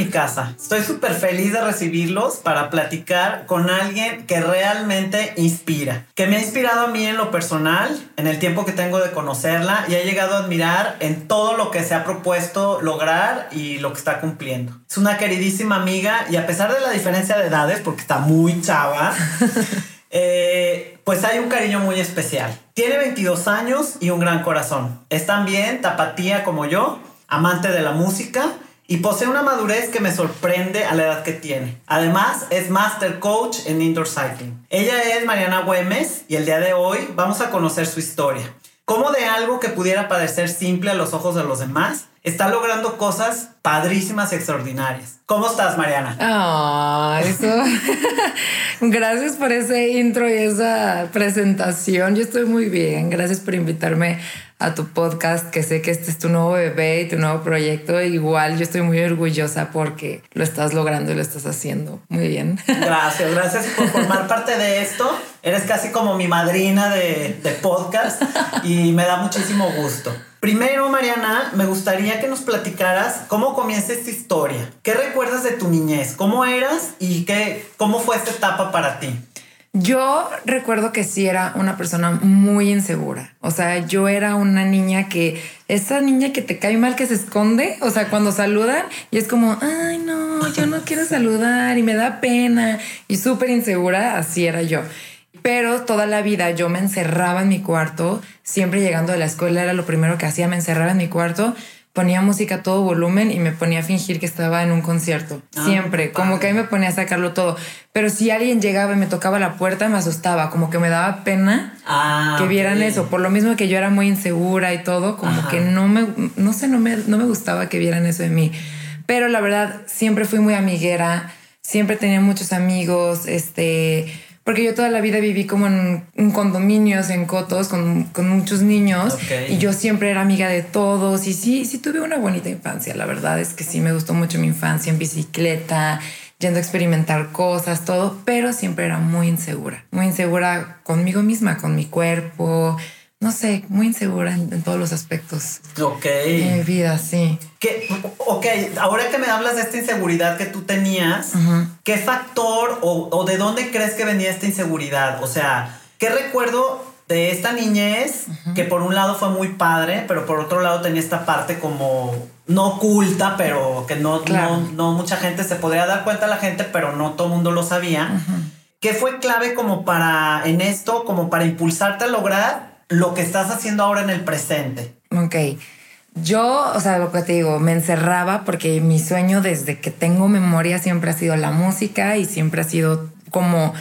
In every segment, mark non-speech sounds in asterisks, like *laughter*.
Mi casa. Estoy súper feliz de recibirlos para platicar con alguien que realmente inspira, que me ha inspirado a mí en lo personal, en el tiempo que tengo de conocerla y ha llegado a admirar en todo lo que se ha propuesto lograr y lo que está cumpliendo. Es una queridísima amiga y a pesar de la diferencia de edades, porque está muy chava, *laughs* eh, pues hay un cariño muy especial. Tiene 22 años y un gran corazón. Es también tapatía como yo, amante de la música y posee una madurez que me sorprende a la edad que tiene. Además, es Master Coach en Indoor Cycling. Ella es Mariana Güemes y el día de hoy vamos a conocer su historia. Cómo de algo que pudiera parecer simple a los ojos de los demás, está logrando cosas padrísimas y extraordinarias. ¿Cómo estás, Mariana? Ah, eso. *laughs* Gracias por ese intro y esa presentación. Yo estoy muy bien. Gracias por invitarme a tu podcast, que sé que este es tu nuevo bebé y tu nuevo proyecto. Igual yo estoy muy orgullosa porque lo estás logrando y lo estás haciendo muy bien. *laughs* Gracias, gracias por formar parte de esto. Eres casi como mi madrina de, de podcast y me da muchísimo gusto. Primero, Mariana, me gustaría que nos platicaras cómo comienza esta historia. ¿Qué recuerdas de tu niñez? ¿Cómo eras y qué, cómo fue esta etapa para ti? Yo recuerdo que sí era una persona muy insegura. O sea, yo era una niña que, esa niña que te cae mal, que se esconde, o sea, cuando saludan y es como, ay, no, yo no quiero saludar y me da pena y súper insegura, así era yo. Pero toda la vida yo me encerraba en mi cuarto, siempre llegando de la escuela era lo primero que hacía, me encerraba en mi cuarto ponía música a todo volumen y me ponía a fingir que estaba en un concierto. Ah, Siempre, como que ahí me ponía a sacarlo todo. Pero si alguien llegaba y me tocaba la puerta, me asustaba, como que me daba pena ah, que vieran eso. Por lo mismo que yo era muy insegura y todo, como que no me, no sé, no me, no me gustaba que vieran eso de mí. Pero la verdad, siempre fui muy amiguera, siempre tenía muchos amigos, este porque yo toda la vida viví como en, condominios, en cotos, con, con muchos niños, y yo siempre era amiga de todos, y sí, sí tuve una bonita infancia, la verdad es que sí me gustó mucho mi infancia en bicicleta, yendo a experimentar cosas, todo, pero siempre era muy insegura, muy insegura conmigo misma, con mi cuerpo, no sé, muy insegura en, todos los aspectos. Ok. De mi vida, sí. ¿Qué, ok, ahora que me hablas de esta inseguridad que tú tenías, ¿qué factor o, de dónde crees que venía esta inseguridad? O sea, ¿qué recuerdo de esta niñez que por un lado fue muy padre, pero por otro lado tenía esta parte como no oculta, pero que no, no, mucha gente se podría dar cuenta la gente, pero no todo el mundo lo sabía. ¿Qué fue clave como para en esto, como para impulsarte a lograr lo que estás haciendo ahora en el presente. Ok. Yo, o sea, lo que te digo, me encerraba porque mi sueño desde que tengo memoria siempre ha sido la música y siempre ha sido como,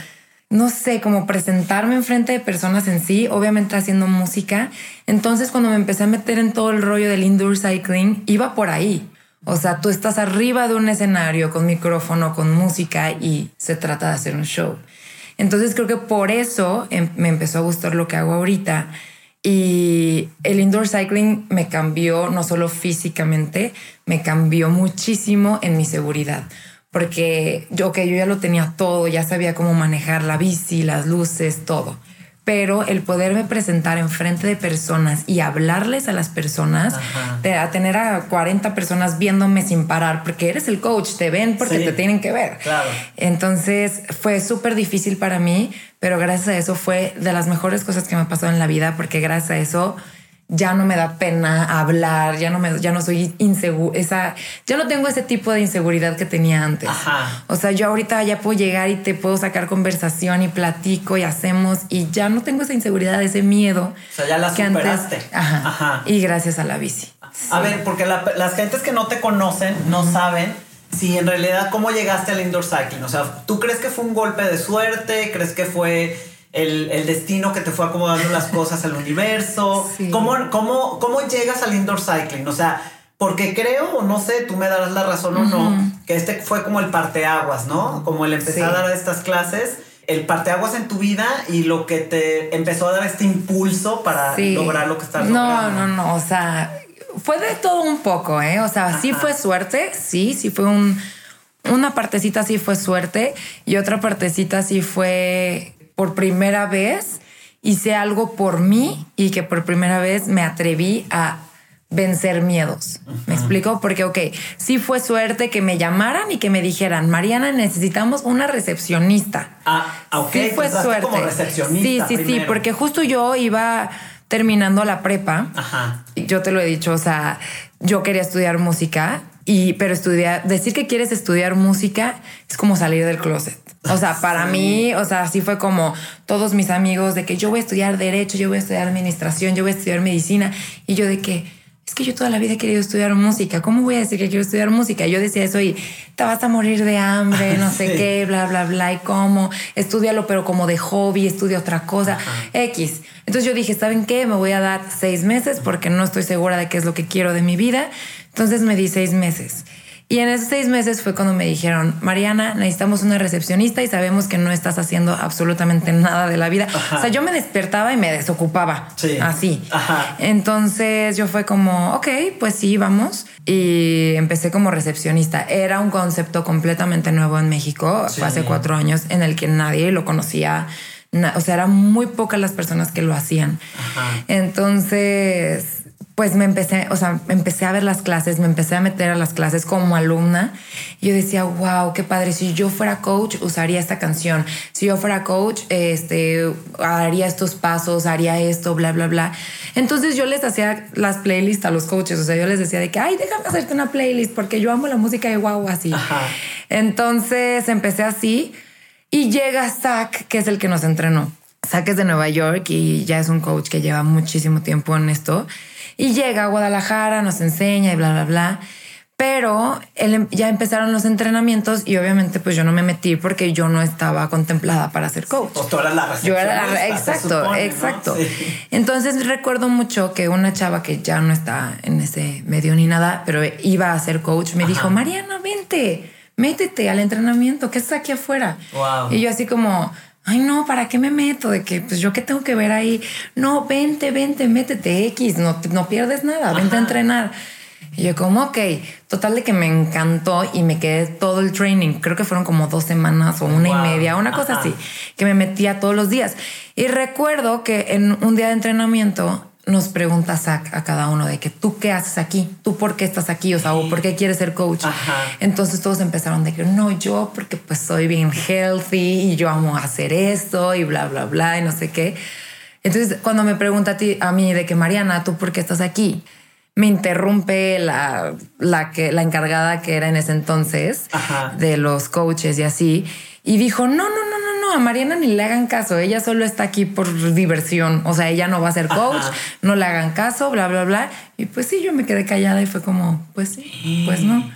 no sé, como presentarme enfrente de personas en sí, obviamente haciendo música. Entonces, cuando me empecé a meter en todo el rollo del indoor cycling, iba por ahí. O sea, tú estás arriba de un escenario con micrófono, con música y se trata de hacer un show. Entonces creo que por eso em, me empezó a gustar lo que hago ahorita. Y el indoor cycling me cambió no solo físicamente, me cambió muchísimo en mi seguridad. Porque yo que yo ya lo tenía todo, ya sabía cómo manejar la bici, las luces, todo pero el poderme presentar enfrente de personas y hablarles a las personas, a tener a 40 personas viéndome sin parar, porque eres el coach, te ven porque te tienen que ver. Claro. Entonces fue súper difícil para mí, pero gracias a eso fue de las mejores cosas que me pasó en la vida, porque gracias a eso ya no me da pena hablar, ya no me, ya no soy inseguro, esa, ya no tengo ese tipo de inseguridad que tenía antes. Ajá. O sea, yo ahorita ya puedo llegar y te puedo sacar conversación y platico y hacemos y ya no tengo esa inseguridad, ese miedo. O sea, ya la que antes- superaste. ajá, Ajá. Y gracias a la bici. A ver, porque la- las gentes que no te conocen no saben si en realidad cómo llegaste al indoor cycling. O sea, ¿tú crees que fue un golpe de suerte? ¿Crees que fue el, el destino que te fue acomodando las cosas al universo? Sí. ¿Cómo, cómo, ¿Cómo llegas al indoor cycling? O sea, porque creo, o no sé, tú me darás la razón o no, que este fue como el parteaguas, ¿no? Como el empezar Sí. a dar estas clases. El parteaguas en tu vida y lo que te empezó a dar este impulso para Sí. lograr lo que estás no, logrando. No, no, o sea, fue de todo un poco, ¿eh? O sea, sí fue suerte, sí, sí fue un... Una partecita sí fue suerte y otra partecita sí fue por primera vez hice algo por mí y que por primera vez me atreví a vencer miedos. ¿Me explico? Porque, ok, sí fue suerte que me llamaran y que me dijeran, Mariana, necesitamos una recepcionista. Ah, ok. sí fue entraste suerte. Como recepcionista sí, sí, sí, porque justo yo iba terminando la prepa. Ajá. Yo te lo he dicho, o sea, yo quería estudiar música y pero estudiar, decir que quieres estudiar música es como salir del closet. O sea, para mí, o sea, así fue como todos mis amigos de que yo voy a estudiar derecho, yo voy a estudiar administración, yo voy a estudiar medicina y yo de que es que yo toda la vida he querido estudiar música. ¿Cómo voy a decir que quiero estudiar música? Yo decía eso y te vas a morir de hambre, *laughs* no sé qué, bla, bla, bla. Y cómo, estudialo, pero como de hobby, estudia otra cosa. X. Entonces yo dije, ¿saben qué? Me voy a dar seis meses porque no estoy segura de qué es lo que quiero de mi vida. Entonces me di seis meses. Y en esos seis meses fue cuando me dijeron, Mariana, necesitamos una recepcionista y sabemos que no estás haciendo absolutamente nada de la vida. Ajá. O sea, yo me despertaba y me desocupaba. Sí. Así. Ajá. Entonces yo fue como, ok, pues sí, vamos. Y empecé como recepcionista. Era un concepto completamente nuevo en México. Sí. Fue hace cuatro años en el que nadie lo conocía. O sea, eran muy pocas las personas que lo hacían. Ajá. Entonces, pues me empecé, o sea, empecé a ver las clases, me empecé a meter a las clases como alumna. Y yo decía, wow, qué padre. Si yo fuera coach, usaría esta canción. Si yo fuera coach, este, haría estos pasos, haría esto, bla, bla, bla. Entonces yo les hacía las playlists a los coaches. O sea, yo les decía de que, ay, déjame hacerte una playlist porque yo amo la música de wow, así. Ajá. Entonces empecé así y llega Zach, que es el que nos entrenó. Zach es de Nueva York y ya es un coach que lleva muchísimo tiempo en esto. Y llega a Guadalajara, nos enseña y bla, bla, bla. Pero él, em- ya empezaron los entrenamientos y obviamente pues yo no me metí porque yo no estaba contemplada para ser coach. Pues tú eras la Yo era la- exacto, exacto. Sí. Entonces recuerdo mucho que una chava que ya no está en ese medio ni nada, pero iba a ser coach, me dijo, Mariana, vente, métete al entrenamiento, que está aquí afuera. Wow. Y yo así como, ay no, ¿para qué me meto? De que, pues yo qué tengo que ver ahí. No, vente, vente, métete X, no, no pierdes nada, vente a entrenar. Y yo como, ok, total de que me encantó y me quedé todo el training. Creo que fueron como dos semanas o una Wow. y media, una cosa Ajá. así, que me metía todos los días. Y recuerdo que en un día de entrenamiento nos pregunta Zach a cada uno de que tú qué haces aquí, tú por qué estás aquí, o sea, o por qué quieres ser coach. Ajá. Entonces todos empezaron de que no, yo porque pues soy bien healthy y yo amo hacer esto y bla, bla, bla y no sé qué. Entonces cuando me pregunta a, ti, a mí de que Mariana, ¿tú por qué estás aquí? Me interrumpe la, la, que, la encargada que era en ese entonces Ajá. de los coaches y así. Y dijo, no, no, no, no, a Mariana ni le hagan caso, ella solo está aquí por diversión, o sea, ella no va a ser coach, Ajá. no le hagan caso, bla, bla, bla. Y pues sí, yo me quedé callada y fue como, pues sí, pues no.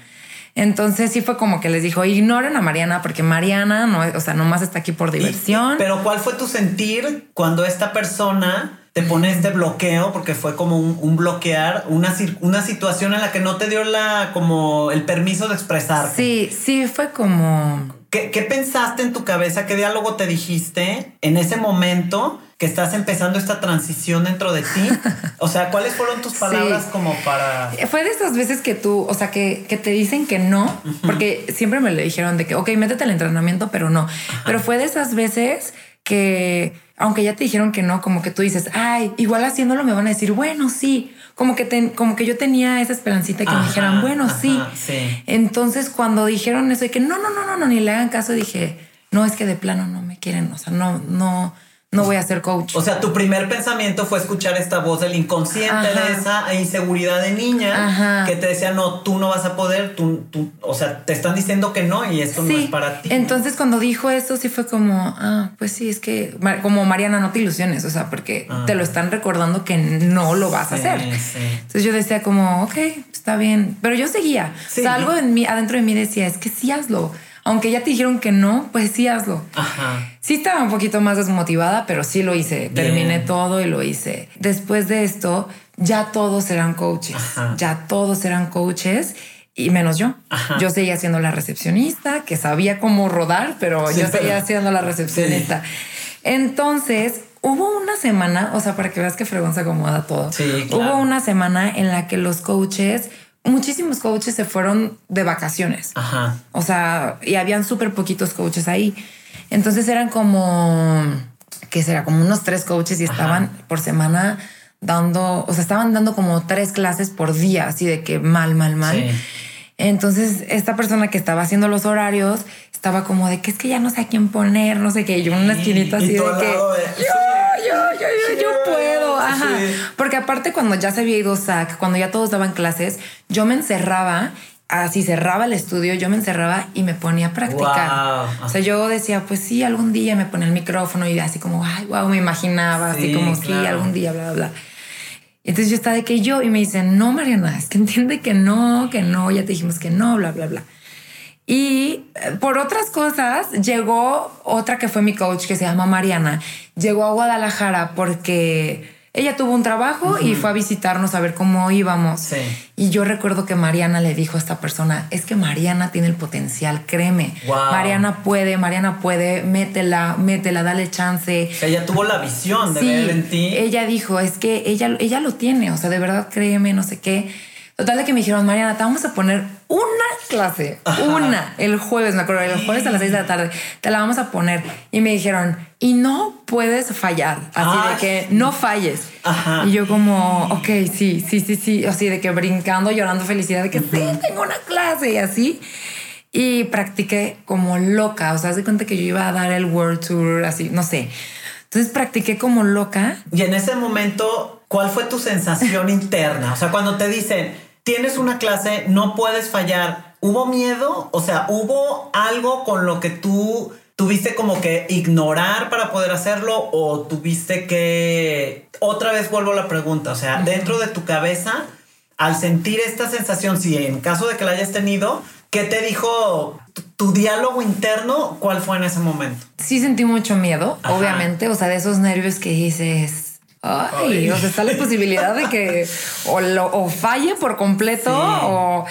Entonces sí fue como que les dijo, ignoren a Mariana porque Mariana no, o sea, nomás está aquí por Y- diversión. pero ¿cuál fue tu sentir cuando esta persona te pone este bloqueo? Porque fue como un, un bloquear, una, una situación en la que no te dio la, como el permiso de expresarte. sí, sí fue como... ¿Qué, qué pensaste en tu cabeza? ¿Qué diálogo te dijiste en ese momento que estás empezando esta transición dentro de ti? *laughs* O sea, ¿cuáles fueron tus palabras Sí. como para... Fue de esas veces que tú, o sea, que, que te dicen que no, porque siempre me le dijeron de que, ok, métete al entrenamiento, pero no. Pero fue de esas veces que, aunque ya te dijeron que no, como que tú dices, ay, igual haciéndolo me van a decir, bueno, sí. Como que, ten- como que yo tenía esa esperancita que Ajá, me dijeran, bueno, ajá, sí. sí. Entonces, cuando dijeron eso de que no, no, no, no, no, ni le hagan caso, dije, no, es que de plano no me quieren, o sea, no, no, no voy a ser coach. O sea, tu primer pensamiento fue escuchar esta voz del inconsciente de esa inseguridad de niña que te decía, no, tú no vas a poder, tú, tú, o sea, te están diciendo que no y esto no es para ti. Entonces, cuando dijo eso, sí fue como, ah, pues sí, es que, como Mariana, no te ilusiones, o sea, porque ah. te lo están recordando que no lo vas a hacer. Entonces yo decía como, ok, está bien, pero yo seguía. algo en mí, adentro de mí decía, es que sí hazlo aunque ya te dijeron que no, pues sí hazlo. Ajá. Sí estaba un poquito más desmotivada, pero sí lo hice. Terminé todo y lo hice. Después de esto, ya todos eran coaches. Ya todos eran coaches y menos yo. Yo seguía siendo la recepcionista, que sabía cómo rodar, pero yo seguía siendo la recepcionista. Entonces, hubo una semana, o sea, para que veas que fregón se acomoda todo. Sí, Hubo una semana en la que los coaches muchísimos coaches se fueron de vacaciones. Ajá. O sea, y habían súper poquitos coaches ahí. Entonces eran como, que será? Como unos tres coaches y estaban por semana dando, o sea, estaban dando como tres clases por día, así de que mal, mal, mal. Entonces, esta persona que estaba haciendo los horarios estaba como de que es que ya no sé a quién poner, no sé qué. Yo en una esquinita así de que yo, yo, yo, yo puedo. Ajá. Porque aparte, cuando ya se había ido SAC, cuando ya todos daban clases, yo me encerraba así cerraba el estudio, yo me encerraba y me ponía a practicar. O sea, yo decía, pues sí, algún día me ponía el micrófono y así como, ay, wow, me imaginaba, así como, sí, algún día, bla, bla, bla. entonces yo estaba de que yo, y me dicen, no, Mariana, es que entiende que no, que no, ya te dijimos que no, bla, bla, bla. Y eh, por otras cosas, llegó otra que fue mi coach, que se llama Mariana, llegó a Guadalajara porque ella tuvo un trabajo y fue a visitarnos a ver cómo íbamos. Y yo recuerdo que Mariana le dijo a esta persona, es que Mariana tiene el potencial, créeme. Mariana puede, Mariana puede, métela, métela, dale chance. ella tuvo la visión de ver en ti. Ella dijo, es que ella, ella lo tiene, o sea, de verdad créeme, no sé qué. Total de que me dijeron, Mariana, te vamos a poner una clase, una, el jueves, me acuerdo, el jueves a las seis de la tarde, te la vamos a poner. Y me dijeron, y no puedes fallar, así de que no falles. Y yo como, ok, sí, sí, sí, sí, así de que brincando, llorando felicidad de que sí, tengo una clase y así. Y practiqué como loca, o sea, de cuenta que yo iba a dar el World Tour, así, no sé. Entonces practiqué como loca. Y en ese momento, ¿cuál fue tu sensación interna? O sea, cuando te dicen, tienes una clase, no puedes fallar. ¿Hubo miedo? O sea, ¿hubo algo con lo que tú tuviste como que ignorar para poder hacerlo o tuviste que... Otra vez vuelvo a la pregunta, o sea, dentro de tu cabeza, al sentir esta sensación, si en caso de que la hayas tenido, ¿qué te dijo tu, diálogo interno? ¿Cuál fue en ese momento? Sí sentí mucho miedo, obviamente, o sea, de esos nervios que dices Ay, o sea, está la posibilidad de que o, lo, falle por completo o...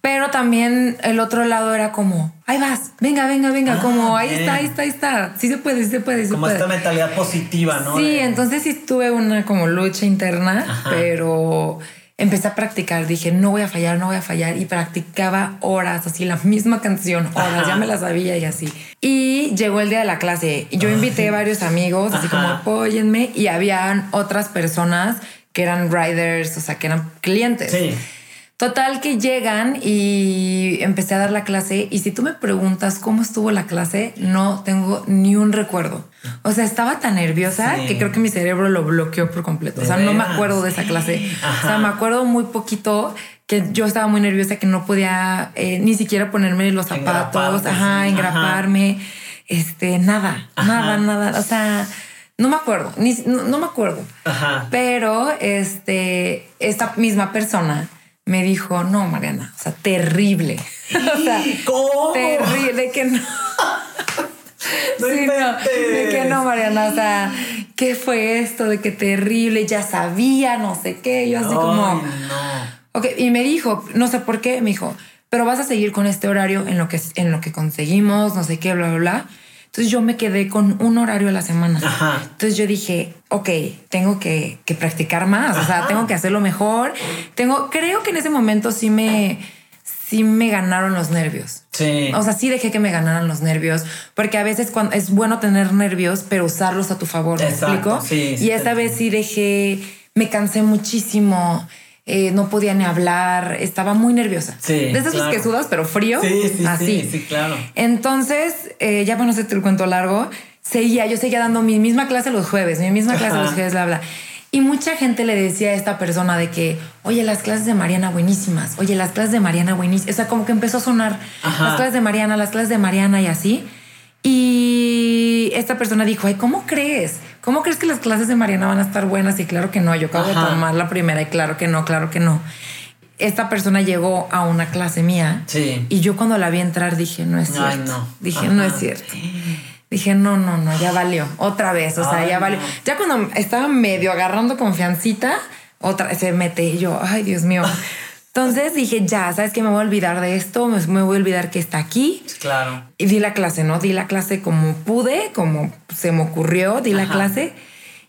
Pero también el otro lado era como, ahí vas, venga, venga, venga, ah, como ahí está, ahí está, ahí está. Sí se puede, sí se puede. como esta mentalidad positiva, ¿no? Sí, entonces sí tuve una como lucha interna, pero empecé a practicar, dije, no voy a fallar, no voy a fallar, y practicaba horas, así la misma canción, horas, ya me la sabía y así. Y llegó el día de la clase, y yo invité a varios amigos, así como apóyenme, y habían otras personas que eran riders, o sea, que eran clientes. Sí. Total que llegan y empecé a dar la clase y si tú me preguntas cómo estuvo la clase, no tengo ni un recuerdo. O sea, estaba tan nerviosa que creo que mi cerebro lo bloqueó por completo. O sea, no me acuerdo de esa clase. O sea, me acuerdo muy poquito que yo estaba muy nerviosa que no podía eh, ni siquiera ponerme los zapatos, ajá, engraparme, este, nada, nada, nada. O sea, no me acuerdo, ni, no, me acuerdo. Pero este, esta misma persona me dijo, no, Mariana, o sea, terrible. *laughs* o sea, ¿Cómo? Terrible, de que no. *laughs* No sí, no, de que no, Mariana, o sea, ¿qué fue esto? De que terrible, ya sabía, no sé qué, yo así como... No. Ok, y me dijo, no sé por qué, me dijo, pero vas a seguir con este horario en lo que, en lo que conseguimos, no sé qué, bla, bla, bla. Entonces yo me quedé con un horario a la semana. Entonces yo dije, ok, tengo que, practicar más, o sea, tengo que hacerlo mejor. Tengo, creo que en ese momento sí me, sí me ganaron los nervios. Sí. O sea, sí dejé que me ganaran los nervios, porque a veces cuando, es bueno tener nervios, pero usarlos a tu favor, ¿me explico? Sí, y esta vez sí dejé, me cansé muchísimo. Eh, no podía ni hablar, estaba muy nerviosa. Sí, de esas que sudas, pero frío. Sí, sí, así. sí, sí, claro. Entonces, eh, ya para no hacerte el cuento largo, seguía, yo seguía dando mi misma clase los jueves, mi misma clase los jueves, bla, bla. Y mucha gente le decía a esta persona de que, oye, las clases de Mariana buenísimas, oye, las clases de Mariana buenísimas. O sea, como que empezó a sonar Ajá. las clases de Mariana, las clases de Mariana y así. Y esta persona dijo, ay, ¿cómo crees? ¿Cómo crees que las clases de Mariana van a estar buenas? Y claro que no, yo acabo de tomar la primera y claro que no, claro que no. Esta persona llegó a una clase mía Sí. y yo cuando la vi entrar dije, no es cierto. Ay, no. Dije, Ajá. no es cierto. Dije, no, no, no, ya valió. Otra vez, o sea, Ay, ya valió. no. Ya cuando estaba medio agarrando confiancita, otra se mete y yo, ay, Dios mío. *laughs* Entonces dije, ya, ¿sabes qué? Me voy a olvidar de esto, me voy a olvidar que está aquí. Claro. Y di la clase, ¿no? Di la clase como pude, como se me ocurrió, di la clase.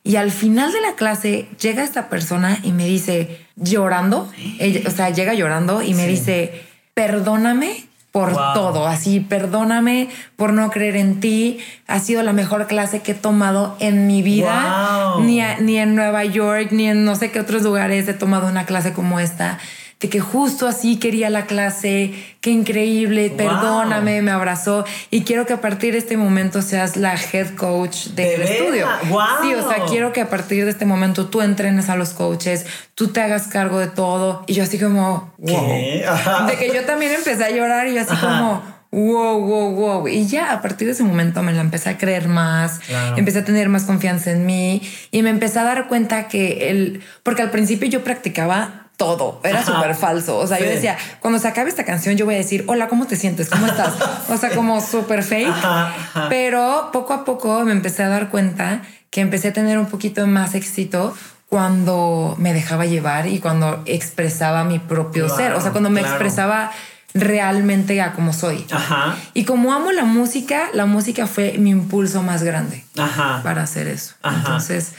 Y al final de la clase llega esta persona y me dice, llorando, ella- o sea, llega llorando y me Sí. dice, perdóname por Wow. todo, así, perdóname por no creer en ti. Ha sido la mejor clase que he tomado en mi vida. Wow. Ni, a- ni en Nueva York, ni en no sé qué otros lugares he tomado una clase como esta. De que justo así quería la clase, qué increíble, Wow. perdóname, me abrazó y quiero que a partir de este momento seas la head coach ¿De del veras? estudio. Wow. Sí, o sea, quiero que a partir de este momento tú entrenes a los coaches, tú te hagas cargo de todo y yo así como, wow. De que yo también empecé a llorar y yo así Ajá. como, wow, wow, wow. Y ya a partir de ese momento me la empecé a creer más, Claro. empecé a tener más confianza en mí y me empecé a dar cuenta que el, porque al principio yo practicaba todo, era súper falso. O sea, yo decía, cuando se acabe esta canción, yo voy a decir, hola, ¿cómo te sientes? ¿Cómo estás? *laughs* O sea, como súper fake. Ajá, ajá. Pero poco a poco me empecé a dar cuenta que empecé a tener un poquito más éxito cuando me dejaba llevar y cuando expresaba mi propio Claro, ser. O sea, cuando me claro. expresaba realmente a como soy. Ajá. Y como amo la música, la música fue mi impulso más grande Ajá. para hacer eso. Ajá. Entonces,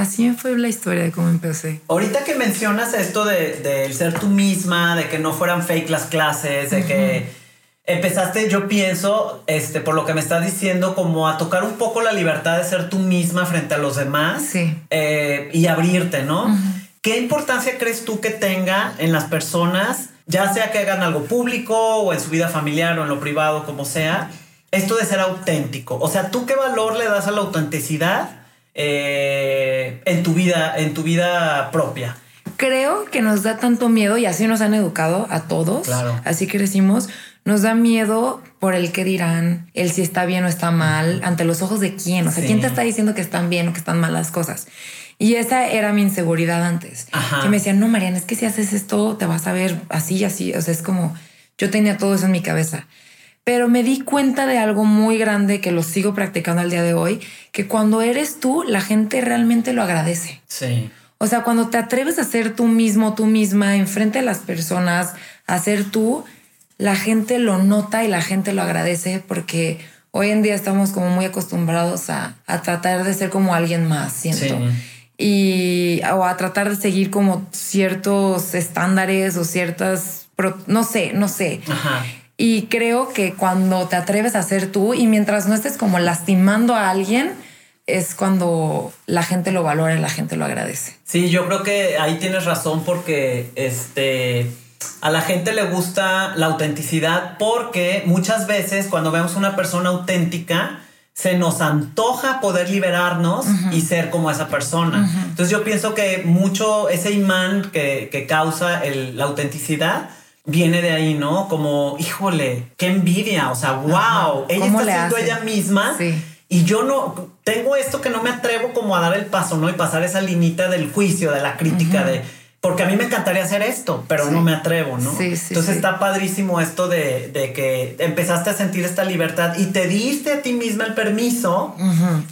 así fue la historia de cómo empecé. Ahorita que mencionas esto de, del ser tú misma, de que no fueran fake las clases, de que empezaste, yo pienso, este, por lo que me estás diciendo, como a tocar un poco la libertad de ser tú misma frente a los demás Sí. eh, y abrirte, ¿no? ¿Qué importancia crees tú que tenga en las personas, ya sea que hagan algo público o en su vida familiar o en lo privado, como sea, esto de ser auténtico? O sea, ¿tú qué valor le das a la autenticidad eh, en tu vida, en tu vida propia? Creo que nos da tanto miedo y así nos han educado a todos. Claro. Así crecimos. Nos da miedo por el que dirán, el si está bien o está mal, ante los ojos de quién. O sea, Sí. quién te está diciendo que están bien o que están mal las cosas. Y esa era mi inseguridad antes. Ajá. Que me decían, no, Mariana, es que si haces esto te vas a ver así y así. O sea, es como yo tenía todo eso en mi cabeza. Pero me di cuenta de algo muy grande que lo sigo practicando al día de hoy, que cuando eres tú, la gente realmente lo agradece. Sí. O sea, cuando te atreves a ser tú mismo, tú misma, enfrente de las personas, a ser tú, la gente lo nota y la gente lo agradece porque hoy en día estamos como muy acostumbrados a, a tratar de ser como alguien más, siento. Sí. Y o a tratar de seguir como ciertos estándares o ciertas, no sé, no sé. Ajá. Y creo que cuando te atreves a ser tú y mientras no estés como lastimando a alguien, es cuando la gente lo valora y la gente lo agradece. Sí, yo creo que ahí tienes razón porque este a la gente le gusta la autenticidad porque muchas veces cuando vemos una persona auténtica se nos antoja poder liberarnos y ser como esa persona. Entonces yo pienso que mucho ese imán que, que causa el- la autenticidad viene de ahí, ¿no? Como, híjole, qué envidia, o sea, wow, ella ¿Cómo está siendo hace? ella misma. Sí. Y yo no tengo esto que no me atrevo como a dar el paso, ¿no? Y pasar esa limita del juicio, de la crítica, de porque a mí me encantaría hacer esto, pero Sí. no me atrevo, ¿no? Sí, sí, Entonces está padrísimo esto de, de que empezaste a sentir esta libertad y te diste a ti misma el permiso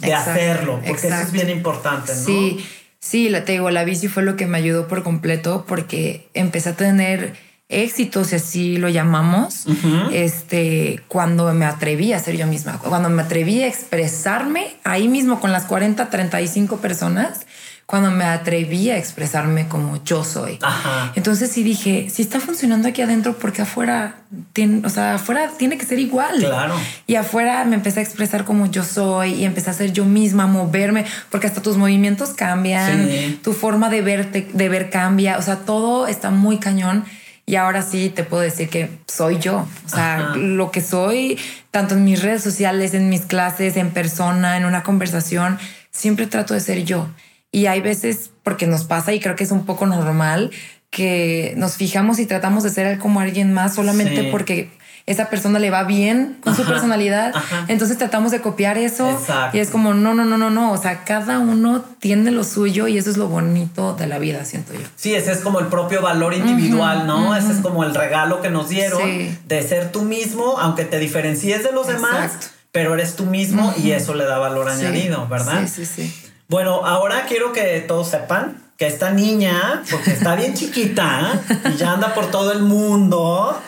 de exacto, hacerlo, porque eso es bien importante, ¿no? Sí, sí, te digo, la bici fue lo que me ayudó por completo porque empecé a tener éxito, si así lo llamamos, este, cuando me atreví a ser yo misma, cuando me atreví a expresarme ahí mismo con las 40, 35 personas, cuando me atreví a expresarme como yo soy. Ajá. Entonces sí dije, si está funcionando aquí adentro, porque afuera tiene, o sea, afuera tiene que ser igual. Claro. Y afuera me empecé a expresar como yo soy y empecé a ser yo misma, a moverme, porque hasta tus movimientos cambian, Sí. tu forma de verte, de ver cambia, o sea, todo está muy cañón. Y ahora sí te puedo decir que soy yo. O sea, lo que soy, tanto en mis redes sociales, en mis clases, en persona, en una conversación, siempre trato de ser yo. Y hay veces, porque nos pasa y creo que es un poco normal, que nos fijamos y tratamos de ser como alguien más solamente porque esa persona le va bien con su personalidad. Entonces tratamos de copiar eso. Y es como, no, no, no, no, no. O sea, cada uno tiene lo suyo y eso es lo bonito de la vida, siento yo. Sí, ese es como el propio valor individual, ¿no? Ese es como el regalo que nos dieron de ser tú mismo, aunque te diferencies de los demás, pero eres tú mismo y eso le da valor añadido, ¿verdad? Sí, sí, sí. Bueno, ahora quiero que todos sepan que esta niña, porque está bien chiquita y ya anda por todo el mundo,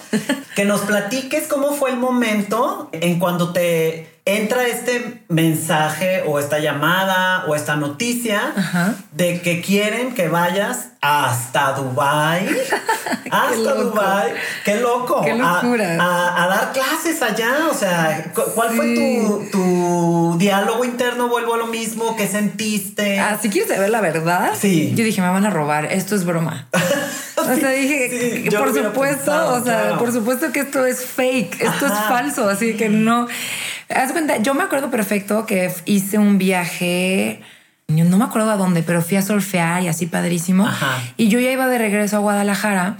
que nos platiques cómo fue el momento en cuando te entra este mensaje o esta llamada o esta noticia de que quieren que vayas hasta Dubai, *laughs* hasta Dubai, qué loco, qué locura. A, dar clases allá, o sea, ¿cuál fue tu, tu, diálogo interno? Vuelvo a lo mismo, ¿qué sentiste? Ah, si quieres saber la verdad, sí. yo dije, me van a robar, esto es broma. *laughs* O sea, dije, por supuesto, o sea, por supuesto que esto es fake, esto es falso, así que no. Haz cuenta, yo me acuerdo perfecto que hice un viaje, no me acuerdo a dónde, pero fui a surfear y así padrísimo. Y yo ya iba de regreso a Guadalajara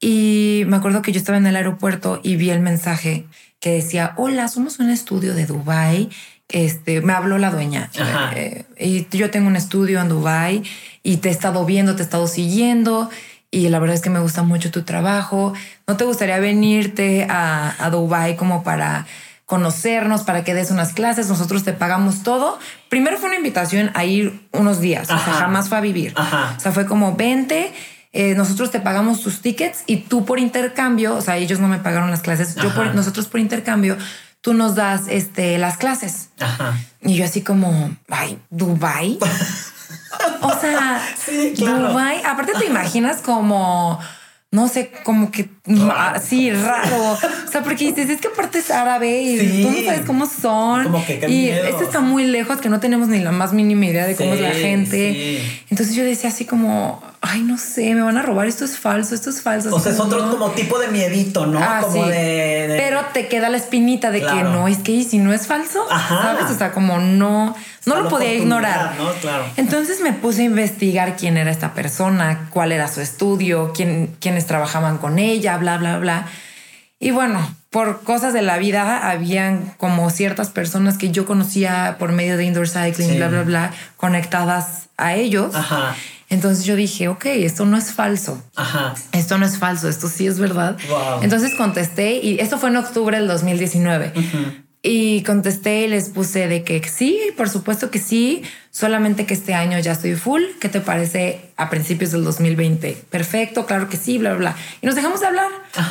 y me acuerdo que yo estaba en el aeropuerto y vi el mensaje que decía, hola, somos un estudio de Dubai. Este, me habló la dueña eh, y yo tengo un estudio en Dubai y te he estado viendo, te he estado siguiendo y la verdad es que me gusta mucho tu trabajo. ¿No te gustaría venirte a, a Dubai como para conocernos, para que des unas clases, nosotros te pagamos todo. Primero fue una invitación a ir unos días, o sea, jamás fue a vivir. O sea, fue como 20, eh, nosotros te pagamos tus tickets y tú por intercambio, o sea, ellos no me pagaron las clases, yo por, nosotros por intercambio, tú nos das este, las clases. Y yo así como, ay, Dubai. *laughs* o sea, Dubai, aparte te imaginas como no sé, como que así raro. O sea, porque dices, es que aparte es árabe y tú no sabes cómo son. y esto está muy lejos que no tenemos ni la más mínima idea de cómo es la gente. Entonces yo decía así como, ay, no sé, me van a robar, esto es falso, esto es falso. O sea, es otro como tipo de miedito, ¿no? Ah, como de, Pero te queda la espinita de que no, es que si no es falso, ¿sabes? O sea, como no no lo podía ignorar. Entonces me puse a investigar quién era esta persona, cuál era su estudio, quién, quiénes trabajaban con ella, bla, bla, bla. Y bueno, por cosas de la vida, habían como ciertas personas que yo conocía por medio de indoor cycling, bla, bla, bla, conectadas a ellos. Entonces yo dije, ok, esto no es falso. Esto no es falso, esto sí es verdad. Entonces contesté y esto fue en octubre del 2019. Y contesté y les puse de que sí, por supuesto que sí, solamente que este año ya estoy full. ¿Qué te parece a principios del 2020? Perfecto, claro que sí, bla, bla, bla. Y nos dejamos de hablar.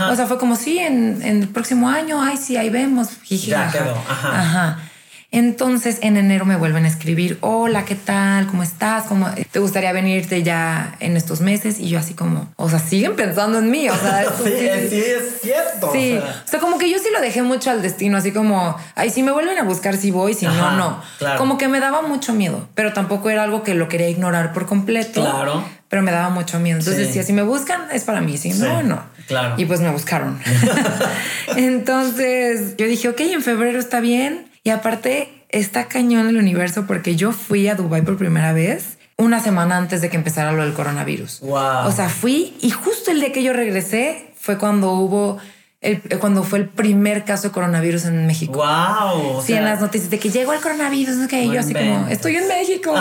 O sea, fue como sí, en, el próximo año, ay, sí, ahí vemos. ya quedó. Ajá. Entonces en enero me vuelven a escribir, hola, ¿qué tal? ¿Cómo estás? ¿Cómo te gustaría venirte ya en estos meses? Y yo así como, o sea, siguen pensando en mí, o sea, *laughs* sí, sí, es cierto. Sí, o sea. como que yo sí lo dejé mucho al destino, así como, ay, si me vuelven a buscar, si voy, si no, no. Como que me daba mucho miedo, pero tampoco era algo que lo quería ignorar por completo. Claro. Pero me daba mucho miedo. Entonces, si así me buscan, es para mí, si no, no. Claro. Y pues me buscaron. *laughs* *laughs* Entonces yo dije, ok, en febrero está bien. Y aparte, está cañón el universo porque yo fui a Dubai por primera vez una semana antes de que empezara lo del coronavirus. Wow. O sea, fui y justo el día que yo regresé fue cuando hubo el, cuando fue el primer caso de coronavirus en México. Wow. Sí, en las noticias de que llegó el coronavirus, no que yo así como estoy en México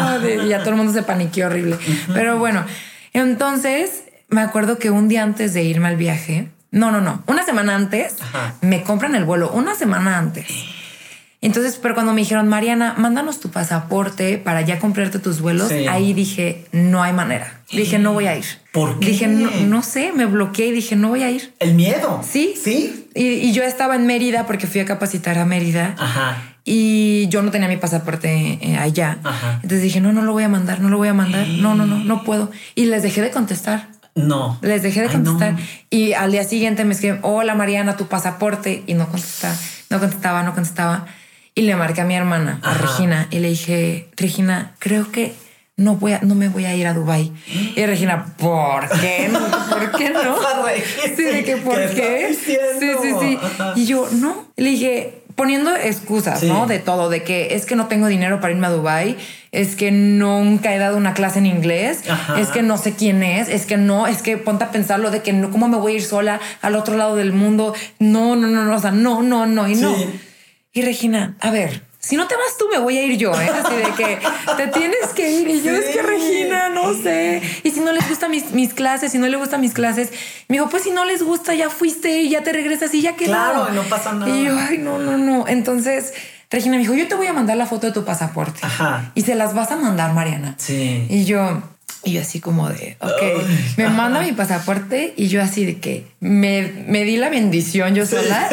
y ya todo el mundo se paniqueó horrible. Pero bueno, entonces me acuerdo que un día antes de irme al viaje, no, no, no, una semana antes me compran el vuelo, una semana antes. Entonces, pero cuando me dijeron, Mariana, mándanos tu pasaporte para ya comprarte tus vuelos, ahí dije, no hay manera. Dije, no voy a ir. ¿Por qué? Dije, no, sé, me bloqueé y dije, no voy a ir. El miedo. Sí. Sí. Y, yo estaba en Mérida porque fui a capacitar a Mérida. Ajá. Y yo no tenía mi pasaporte eh, allá. Ajá. Entonces dije, no, no lo voy a mandar, no lo voy a mandar. No, no, no, no puedo. Y les dejé de contestar. No. Les dejé de contestar. Y al día siguiente me escriben, hola Mariana, tu pasaporte. Y no contestaba, no contestaba, no contestaba. Y le marqué a mi hermana, a Regina, y le dije, Regina, creo que no voy a, no me voy a ir a Dubai. Y Regina, ¿por qué? ¿Por qué *laughs* no? Sí, de que ¿por qué? Sí, sí, sí. Y yo, no. Le dije, poniendo excusas, ¿no? De todo, de que es que no tengo dinero para irme a Dubai, es que nunca he dado una clase en inglés, es que no sé quién es, es que no, es que ponte a pensarlo de que no, cómo me voy a ir sola al otro lado del mundo. No, no, no, no, o sea, no, no, no y no. Y Regina, a ver, si no te vas tú, me voy a ir yo, ¿eh? Así de que te tienes que ir. Y yo, es que Regina, no sé. Y si no les gustan mis, mis clases, si no les gustan mis clases, me dijo, pues si no les gusta, ya fuiste y ya te regresas y ya quedó. Claro, no pasa nada. Y yo, ay, no, no, no. Entonces, Regina me dijo, yo te voy a mandar la foto de tu pasaporte. Ajá. Y se las vas a mandar, Mariana. Sí. Y yo, y yo así como de, ok, me manda mi pasaporte y yo así de que me, me di la bendición yo sola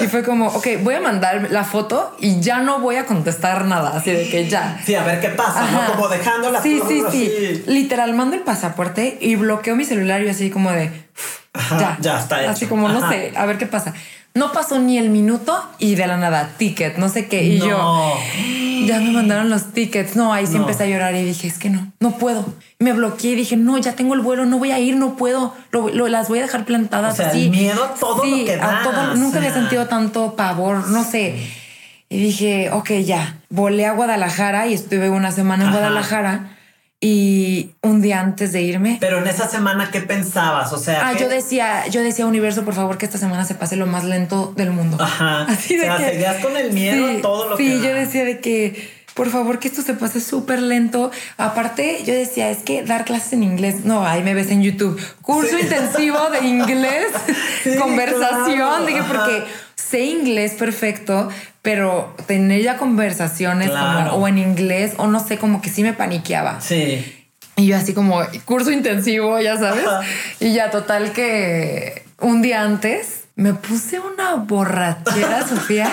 y fue como, ok, voy a mandar la foto y ya no voy a contestar nada, así de que ya. Sí, a ver qué pasa, ¿no? Como dejando la Sí, sí, sí. Literal, mando el pasaporte y bloqueo mi celular y así como de, ya, ya está hecho. Así como, no sé, a ver qué pasa. No pasó ni el minuto y de la nada, ticket, no sé qué. Y yo, ya me mandaron los tickets. No, ahí sí empecé a llorar y dije, es que no, no puedo. Me bloqueé y dije, no, ya tengo el vuelo, no voy a ir, no puedo. Lo, las voy a dejar plantadas o sea, así. El miedo a todo lo que da. A todo, nunca había sentido tanto pavor, no sé. Y dije, ok, ya. Volé a Guadalajara y estuve una semana en Guadalajara y un día antes de irme. Pero en esa semana, ¿qué pensabas? O sea, ah, yo decía, yo decía, universo, por favor, que esta semana se pase lo más lento del mundo. Ajá. *laughs* Así de o sea, seguías con el miedo a todo lo que. Sí, yo decía de que, por favor, que esto se pase súper lento. Aparte, yo decía, es que dar clases en inglés, no, ahí me ves en YouTube, curso intensivo de inglés, *laughs* conversación, dije, porque sé inglés perfecto, pero tener ya conversaciones o en inglés o no sé, como que sí me paniqueaba. Sí. Y yo así como curso intensivo, ya sabes. Y ya total que un día antes me puse una borrachera, *laughs* Sofía.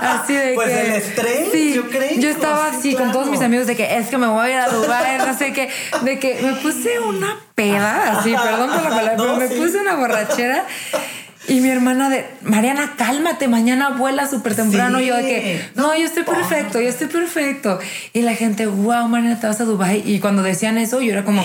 Así de pues que. el estrés, sí, yo creo. Yo estaba así con todos mis amigos de que es que me voy a ir a Dubai, no sé qué. De que me puse una peda, así, perdón por la palabra, pero me puse una borrachera. *laughs* Y mi hermana de, Mariana, cálmate, mañana vuela súper temprano. y yo de que, no, yo estoy perfecto, yo estoy perfecto. Y la gente, wow, Mariana, te vas a Dubai. Y cuando decían eso, yo era como...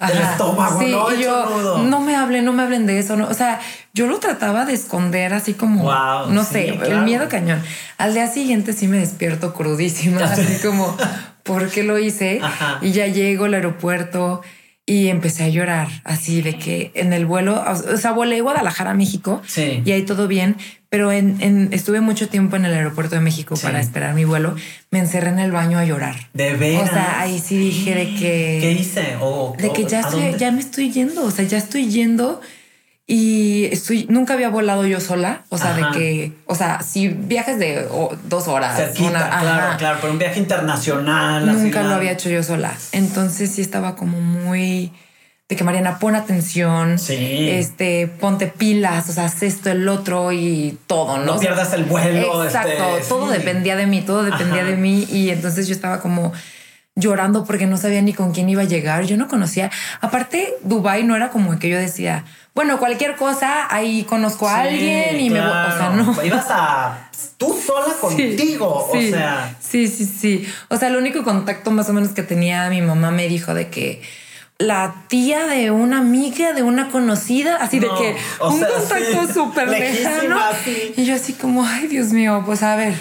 El estómago, sí, ¿no? Y yo, no me hablen, no me hablen de eso. No. O sea, yo lo trataba de esconder así como, no sé, el miedo cañón. Al día siguiente sí me despierto crudísima, así como, *laughs* ¿por qué lo hice? Y ya llego al aeropuerto y empecé a llorar, así de que en el vuelo, o sea, volé a Guadalajara, México, y ahí todo bien, pero en, estuve mucho tiempo en el aeropuerto de México para esperar mi vuelo, me encerré en el baño a llorar. De veras. O sea, ahí sí dije de que... ¿Qué hice? de que ya, estoy, ya me estoy yendo, o sea, ya estoy yendo y estoy, nunca había volado yo sola, o sea, de que, o sea, si viajes de dos horas, claro, claro, pero un viaje internacional. Nunca lo había hecho yo sola. Entonces sí estaba como muy de que Mariana pon atención, sí. este, ponte pilas, o sea, haz esto, el otro y todo, ¿no? No pierdas el vuelo. Exacto, este, todo dependía de mí, todo dependía de mí y entonces yo estaba como llorando porque no sabía ni con quién iba a llegar. Yo no conocía. Aparte, Dubai no era como que yo decía, bueno, cualquier cosa, ahí conozco a alguien y me voy. O sea, no. Ibas a tú sola *laughs* contigo. o sea. Sí, sí, sí. O sea, el único contacto más o menos que tenía mi mamá me dijo de que la tía de una amiga, de una conocida, así de que un contacto súper lejano. Y yo así como, ay, Dios mío, pues a ver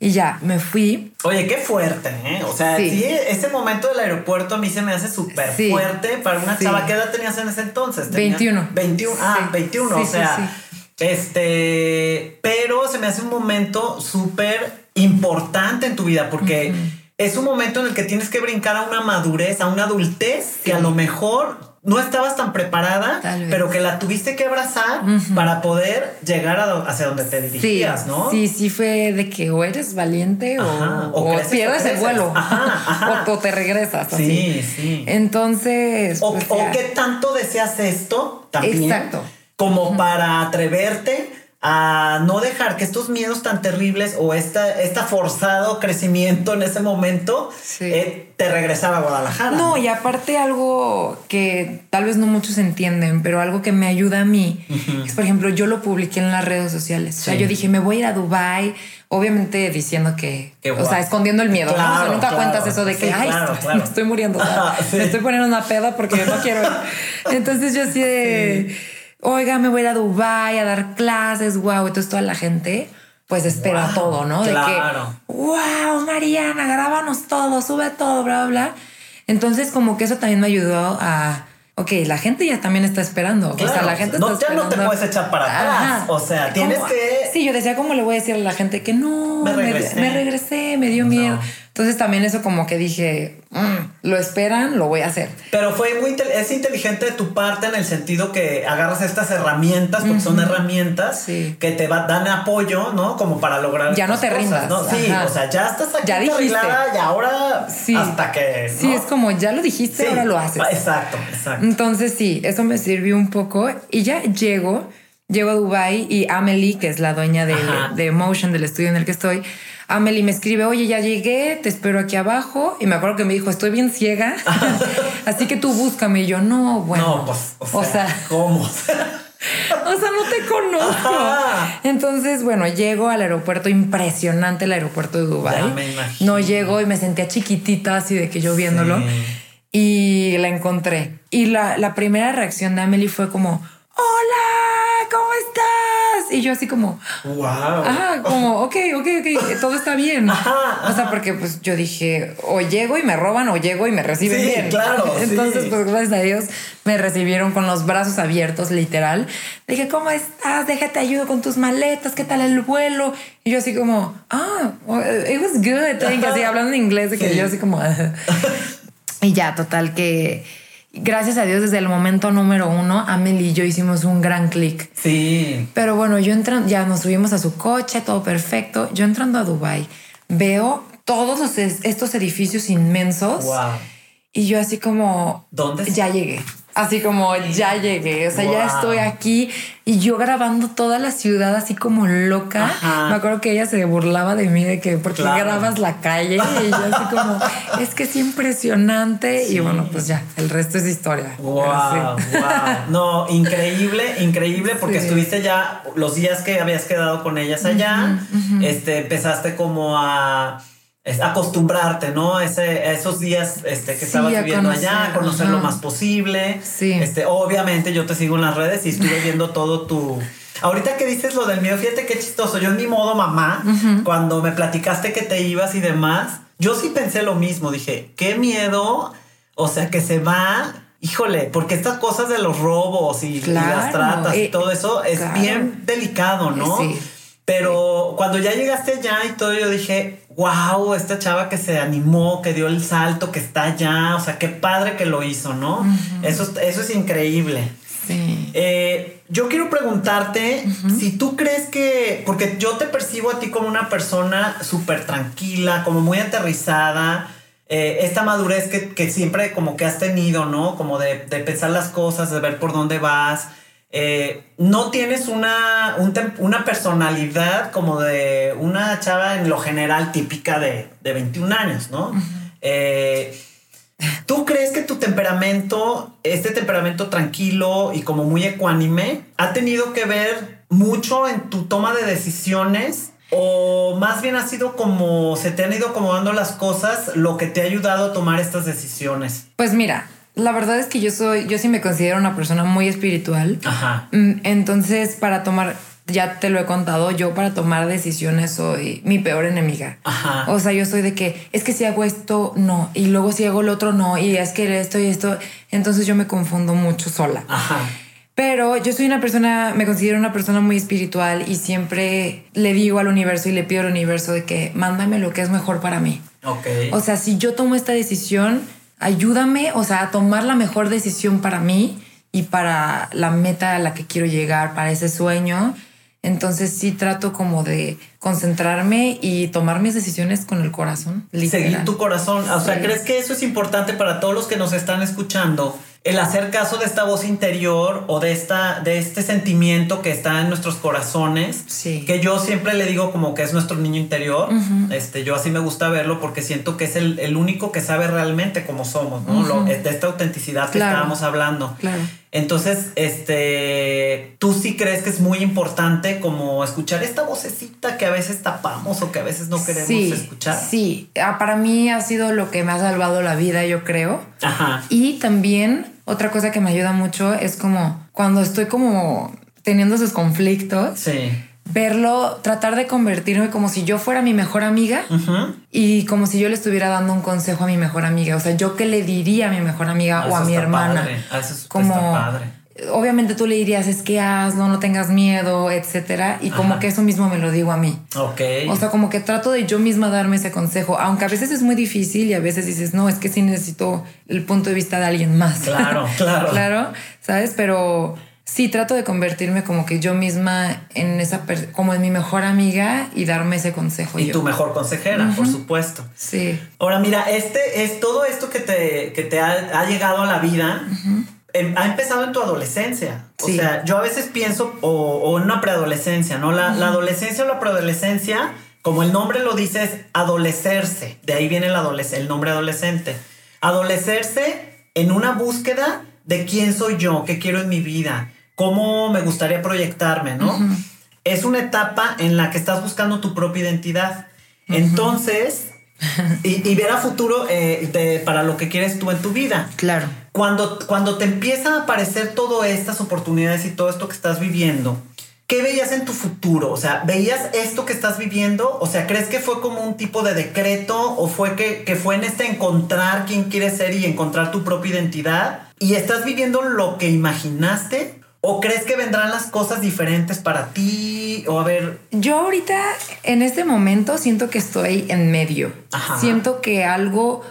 y ya, me fui. Oye, qué fuerte, ¿eh? O sea, sí. ese momento del aeropuerto a mí se me hace súper fuerte para una chava. ¿Qué edad tenías en ese entonces? 21. 21, ah, 21, o sea, este, pero se me hace un momento súper importante en tu vida porque es un momento en el que tienes que brincar a una madurez, a una adultez que a lo mejor no estabas tan preparada, pero que la tuviste que abrazar para poder llegar a hacia donde te dirigías, ¿no? Sí, sí fue de que o eres valiente o, pierdes el vuelo *laughs* o, te regresas. Sí, sí. Entonces... O, pues, qué tanto deseas esto también. Exacto. Como para atreverte a no dejar que estos miedos tan terribles o esta, esta forzado crecimiento en ese momento eh, te regresara a Guadalajara. No, y aparte algo que tal vez no muchos entienden, pero algo que me ayuda a mí es, por ejemplo, yo lo publiqué en las redes sociales. O sea, yo dije, me voy a ir a Dubai obviamente diciendo que, o sea, escondiendo el miedo. nunca cuentas eso de que, ay, me estoy muriendo, *laughs* me estoy poniendo una peda porque no quiero. *laughs* Entonces yo así de oiga, me voy a ir a Dubai a dar clases, wow. Entonces toda la gente pues espera todo, ¿no? De que, wow, Mariana, grábanos todo, sube todo, bla, bla, bla. Entonces como que eso también me ayudó a ok, la gente ya también está esperando. o sea, la gente no, Ya no te puedes echar para atrás. O sea, tienes que. Sí, yo decía, ¿cómo le voy a decir a la gente que no? Me regresé, me, regresé, me dio miedo. Entonces también eso como que dije, mm, lo esperan, lo voy a hacer. Pero fue muy es inteligente de tu parte en el sentido que agarras estas herramientas, porque son herramientas que te dan apoyo, ¿no? Como para lograr. Ya no te rindas. ¿no? Sí, o sea, ya estás aquí ya dijiste. y ahora sí. hasta que. Sí, es como ya lo dijiste, ahora lo haces. Exacto, exacto. Entonces sí, eso me sirvió un poco y ya llego. Llego a Dubai y Amelie, que es la dueña de, de Motion, del estudio en el que estoy, Amelie me escribe, oye, ya llegué, te espero aquí abajo. Y me acuerdo que me dijo, estoy bien ciega, *laughs* *laughs* así que tú búscame. Y yo, no, bueno. No, pues, o sea, ¿cómo? *laughs* o sea, no te conozco. Entonces, bueno, llego al aeropuerto, impresionante el aeropuerto de Dubái. No llego y me sentía chiquitita, así de que yo viéndolo. Y la encontré. Y la, la primera reacción de Amelie fue como, hola. Y yo así como, wow. Ajá, como, ok, ok, ok, todo está bien. *laughs* O sea, porque pues yo dije, o llego y me roban o llego y me reciben sí, bien. claro. *laughs* Entonces, pues gracias a Dios me recibieron con los brazos abiertos, literal. Dije, ¿cómo estás? Déjate ayudo con tus maletas, ¿qué tal el vuelo? Y yo así como, ah, it was good. Así hablando en inglés, de que yo así como... *laughs* y ya, total que gracias a Dios, desde el momento número uno, Amelie y yo hicimos un gran clic. Sí. Pero bueno, yo entrando, ya nos subimos a su coche, todo perfecto. Yo entrando a Dubai, veo todos estos edificios inmensos. Wow. Y yo así como... ¿Dónde? Ya llegué. Así como ya llegué, o sea, ya estoy aquí y yo grabando toda la ciudad así como loca. Me acuerdo que ella se burlaba de mí de que porque grabas la calle y yo así como *laughs* es que es impresionante y bueno, pues ya, el resto es historia. Wow, wow. No, increíble, increíble porque estuviste ya los días que habías quedado con ellas allá, este empezaste como a es acostumbrarte, ¿no? A, ese, esos días este, que estabas viviendo allá, conocer lo más posible. Sí. Este, obviamente yo te sigo en las redes y estuve viendo todo tu... Ahorita que dices lo del miedo, fíjate qué chistoso. Yo en mi modo mamá, cuando me platicaste que te ibas y demás, yo sí pensé lo mismo. Dije, qué miedo, o sea, que se va híjole, porque estas cosas de los robos y, las tratas y eh, todo eso es bien delicado, ¿no? Sí. Pero cuando ya llegaste allá y todo, yo dije, wow, esta chava que se animó, que dio el salto, que está allá, o sea, qué padre que lo hizo, ¿no? eso, eso es increíble. Sí. Eh, yo quiero preguntarte si tú crees que, porque yo te percibo a ti como una persona súper tranquila, como muy aterrizada, eh, esta madurez que, siempre como que has tenido, ¿no? Como de, de pensar las cosas, de ver por dónde vas. Eh, no tienes una, una personalidad como de una chava en lo general típica de, de 21 años, ¿no? Eh, ¿Tú crees que tu temperamento, este temperamento tranquilo y como muy ecuánime, ha tenido que ver mucho en tu toma de decisiones? ¿O más bien ha sido como se te han ido acomodando las cosas lo que te ha ayudado a tomar estas decisiones? Pues mira, la verdad es que yo soy, yo sí me considero una persona muy espiritual. Ajá. Mm, entonces, para tomar, ya te lo he contado, yo para tomar decisiones soy mi peor enemiga. Ajá. O sea, yo soy de que es que si hago esto, no. Y luego si hago lo otro, no. Y es que esto y esto. Entonces yo me confundo mucho sola. Ajá. Pero yo soy una persona, me considero una persona muy espiritual y siempre le digo al universo y le pido al universo de que mándame lo que es mejor para mí. Ok. O sea, si yo tomo esta decisión, ayúdame, o sea, a tomar la mejor decisión para mí y para la meta a la que quiero llegar, para ese sueño. Entonces sí trato como de concentrarme y tomar mis decisiones con el corazón. Seguir tu corazón. O sea, ¿crees que eso es importante para todos los que nos están escuchando? El hacer caso de esta voz interior o de, esta, de este sentimiento que está en nuestros corazones, Sí. que yo siempre le digo como que es nuestro niño interior, este, yo así me gusta verlo porque siento que es el, el único que sabe realmente cómo somos, ¿no? Lo- de esta autenticidad que Claro. estábamos hablando. Claro. Entonces, este, tú sí crees que es muy importante como escuchar esta vocecita que a veces tapamos o que a veces no queremos sí, escuchar. Sí, Ah, para mí ha sido lo que me ha salvado la vida, yo creo. Ajá. Y también otra cosa que me ayuda mucho es como cuando estoy como teniendo esos conflictos, Sí. verlo, tratar de convertirme como si yo fuera mi mejor amiga y como si yo le estuviera dando un consejo a mi mejor amiga. O sea, yo qué le diría a mi mejor amiga Ah, o a mi hermana. padre. Ah, eso es- como está padre. Obviamente tú le dirías es que hazlo, no tengas miedo, etcétera. Y como Ajá. que eso mismo me lo digo a mí. Ok. O sea, como que trato de yo misma darme ese consejo, aunque a veces es muy difícil y a veces dices, no, es que sí necesito el punto de vista de alguien más. Claro, *laughs* claro. claro, ¿sabes? Pero sí trato de convertirme como que yo misma en esa, como en mi mejor amiga y darme ese consejo. y yo. tu mejor consejera, por supuesto. Sí, Ahora, mira, este es todo esto que te, que te ha, ha llegado a la vida. Ha empezado en tu adolescencia. O Sí. sea, yo a veces pienso, o, o en una preadolescencia, ¿no? La, la adolescencia o la preadolescencia, como el nombre lo dice, es adolecerse. De ahí viene el, adolesc- el nombre adolescente. Adolecerse en una búsqueda de quién soy yo, qué quiero en mi vida, cómo me gustaría proyectarme, ¿no? Es una etapa en la que estás buscando tu propia identidad. Entonces, y, y ver a futuro eh, de- para lo que quieres tú en tu vida. claro. Cuando, cuando te empiezan a aparecer todas estas oportunidades y todo esto que estás viviendo, ¿qué veías en tu futuro? O sea, ¿veías esto que estás viviendo? O sea, ¿crees que fue como un tipo de decreto o fue que, que fue en este encontrar quién quieres ser y encontrar tu propia identidad? ¿Y estás viviendo lo que imaginaste? ¿O crees que vendrán las cosas diferentes para ti? O a ver, Yo ahorita, en este momento, siento que estoy en medio. Ajá. Siento que algo,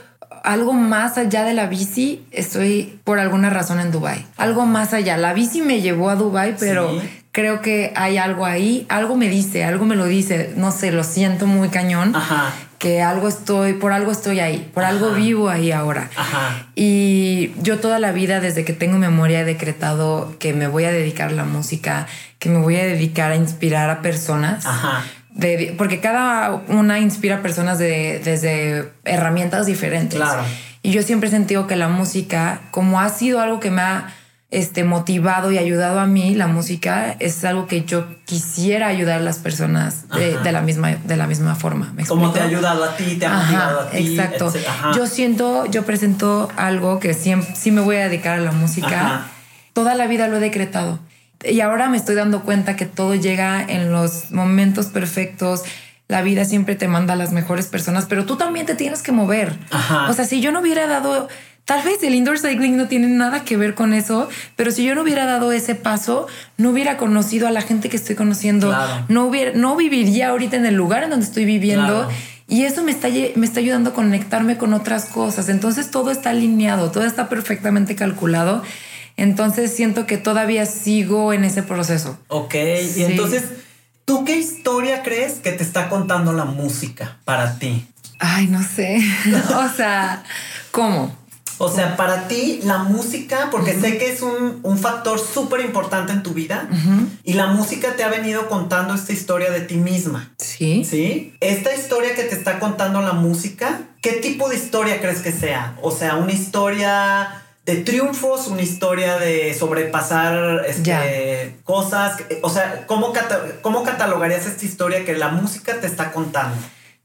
algo más allá de la bici, estoy por alguna razón en Dubai. Algo más allá. La bici me llevó a Dubai, pero Sí. creo que hay algo ahí. Algo me dice, algo me lo dice. No sé, lo siento muy cañón. ajá, Que algo estoy, por algo estoy ahí, por algo vivo ahí ahora. ajá, Y yo toda la vida, desde que tengo memoria, he decretado que me voy a dedicar a la música, que me voy a dedicar a inspirar a personas. ajá. De- porque cada una inspira a personas de, desde herramientas diferentes. Claro. Y yo siempre he sentido que la música, como ha sido algo que me ha este, motivado y ayudado a mí, la música es algo que yo quisiera ayudar a las personas de, de la, misma, de la misma forma. ¿Me ¿Cómo te ayudado a ti? ¿Te ha motivado a ti? exacto. Yo siento, yo presento algo que siempre, sí me voy a dedicar a la música. Ajá. Toda la vida lo he decretado. Y ahora me estoy dando cuenta que todo llega en los momentos perfectos. La vida siempre te manda a las mejores personas, pero tú también te tienes que mover. Ajá. O sea, si yo no hubiera dado, tal vez el indoor cycling no tiene nada que ver con eso, pero si yo no hubiera dado ese paso, no hubiera conocido a la gente que estoy conociendo, Claro. no hubiera, no viviría ahorita en el lugar en donde estoy viviendo. Claro. Y eso me está, me está ayudando a conectarme con otras cosas. Entonces todo está alineado, todo está perfectamente calculado. Entonces siento que todavía sigo en ese proceso. Ok, Sí. y entonces, ¿tú qué historia crees que te está contando la música para ti? Ay, no sé. *laughs* o sea, ¿cómo? O sea, para ti la música, porque sé que es un, un factor súper importante en tu vida, y la música te ha venido contando esta historia de ti misma. Sí. ¿Sí? Esta historia que te está contando la música, ¿qué tipo de historia crees que sea? O sea, una historia de triunfos, una historia de sobrepasar este, cosas. O sea, ¿cómo, cata- ¿cómo catalogarías esta historia que la música te está contando?